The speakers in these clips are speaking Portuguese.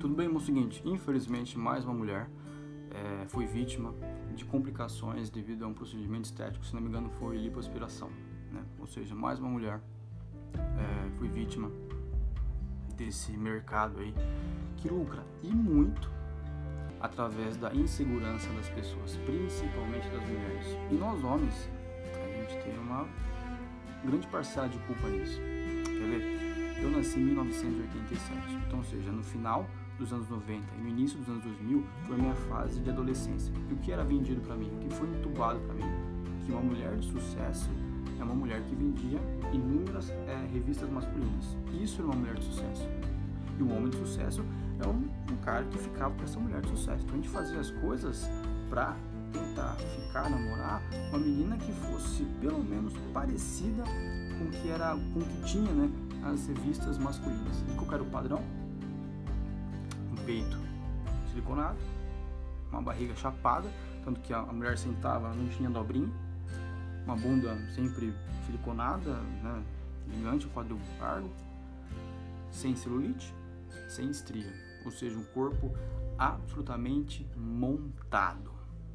Tudo bem, o seguinte, infelizmente mais uma mulher é, foi vítima de complicações devido a um procedimento estético, se não me engano foi lipoaspiração, né? Ou seja, mais uma mulher é, foi vítima desse mercado aí que lucra e muito através da insegurança das pessoas, principalmente das mulheres. E nós homens, a gente tem uma grande parcela de culpa nisso. Quer ver? Eu nasci em 1987, então, ou seja, no final dos anos 90 e no início dos anos 2000 foi a minha fase de adolescência. E o que era vendido para mim, o que foi entubado para mim, que uma mulher de sucesso é uma mulher que vendia inúmeras é, revistas masculinas. Isso era uma mulher de sucesso. E um homem de sucesso é um, um cara que ficava com essa mulher de sucesso. Então a gente fazia as coisas para tentar ficar, namorar uma menina que fosse pelo menos parecida com o que era, com o que tinha, né, as revistas masculinas. E qual era o padrão? Peito siliconado, uma barriga chapada, tanto que a mulher sentava, não tinha dobrinha, uma bunda sempre siliconada, né, gigante, quadril largo, sem celulite, sem estria, ou seja, um corpo absolutamente montado,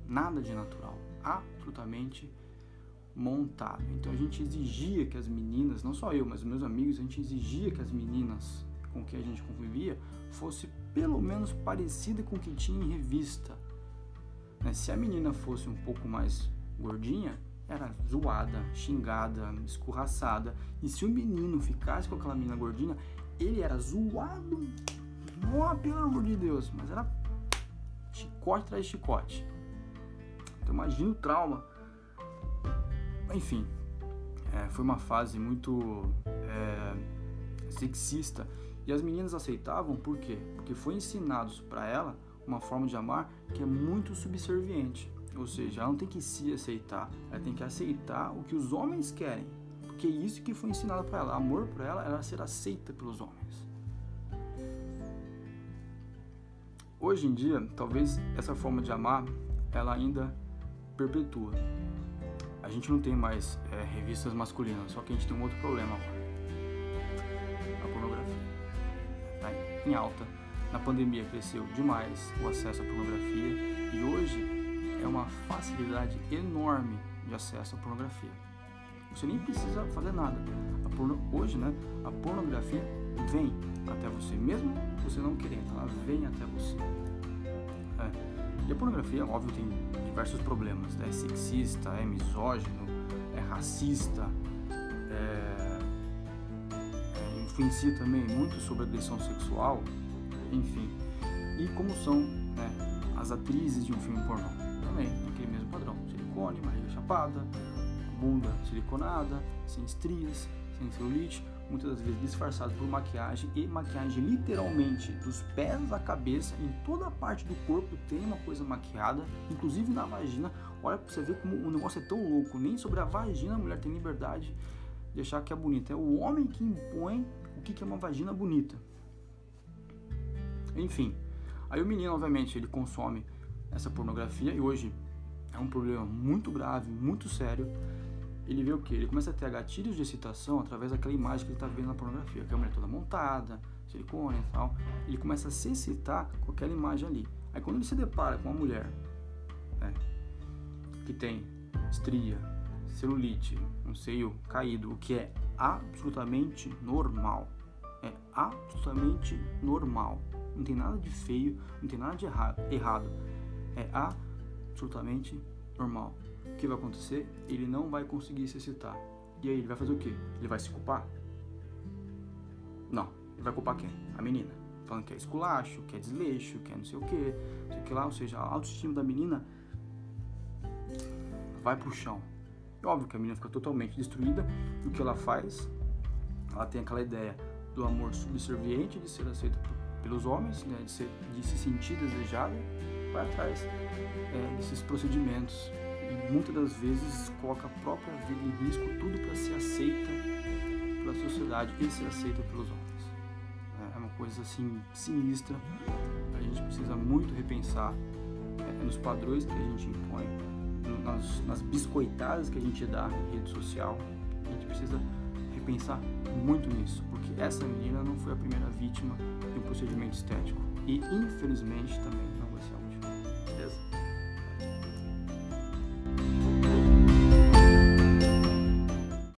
nada de natural, absolutamente montado. Então a gente exigia que as meninas, não só eu, mas meus amigos, a gente exigia que as meninas com que a gente convivia fosse pelo menos parecida com o que tinha em revista. Né? Se a menina fosse um pouco mais gordinha, era zoada, xingada, escorraçada. E se o menino ficasse com aquela menina gordinha, ele era zoado. Oh, pelo amor de Deus, mas era chicote atrás de chicote. Então imagina o trauma. Enfim, é, foi uma fase muito é, sexista e as meninas aceitavam por quê? Porque foi ensinado para ela uma forma de amar que é muito subserviente. Ou seja, ela não tem que se aceitar, ela tem que aceitar o que os homens querem. Porque é isso que foi ensinado para ela. Amor para ela era ser aceita pelos homens. Hoje em dia, talvez essa forma de amar ela ainda perpetua. A gente não tem mais é, revistas masculinas, só que a gente tem um outro problema agora em alta. Na pandemia cresceu demais o acesso à pornografia e hoje é uma facilidade enorme de acesso à pornografia. Você nem precisa fazer nada. Porno... Hoje, né, a pornografia vem até você, mesmo você não querendo, ela vem até você. É. E a pornografia, óbvio, tem diversos problemas. Né? É sexista, é misógino, é racista, é influencia também muito sobre agressão sexual, enfim. E como são né, as atrizes de um filme pornô? Também, aquele mesmo padrão: silicone, barriga chapada, bunda siliconada, sem estrias, sem celulite, muitas das vezes disfarçado por maquiagem e maquiagem literalmente dos pés à cabeça, em toda a parte do corpo tem uma coisa maquiada, inclusive na vagina. Olha pra você ver como o negócio é tão louco, nem sobre a vagina a mulher tem liberdade de achar que é bonita. É o homem que impõe que é uma vagina bonita. Enfim, aí o menino, obviamente, ele consome essa pornografia e hoje é um problema muito grave, muito sério. Ele vê o que? Ele começa a ter gatilhos de excitação através daquela imagem que ele está vendo na pornografia, que é a mulher toda montada, silicone e tal. Ele começa a se excitar com aquela imagem ali. Aí quando ele se depara com uma mulher né, que tem estria, celulite, um seio caído, o que é absolutamente normal. É absolutamente normal. Não tem nada de feio, não tem nada de erra errado. É absolutamente normal. O que vai acontecer? Ele não vai conseguir se excitar. E aí ele vai fazer o quê? Ele vai se culpar? Não. Ele vai culpar quem? A menina. Falando que é esculacho, que é desleixo, que é não sei o quê, não sei o que lá. Ou seja, a autoestima da menina vai pro chão. Óbvio que a menina fica totalmente destruída. E o que ela faz? Ela tem aquela ideia do amor subserviente, de ser aceita pelos homens, né? de, ser, de se sentir desejada, vai atrás é, desses procedimentos. E muitas das vezes coloca a própria vida em risco, tudo para ser aceita pela sociedade e ser aceita pelos homens. É, é uma coisa assim sinistra. A gente precisa muito repensar é, nos padrões que a gente impõe nas, nas biscoitadas que a gente dá em rede social. A gente precisa pensar muito nisso, porque essa menina não foi a primeira vítima de um procedimento estético. E infelizmente também não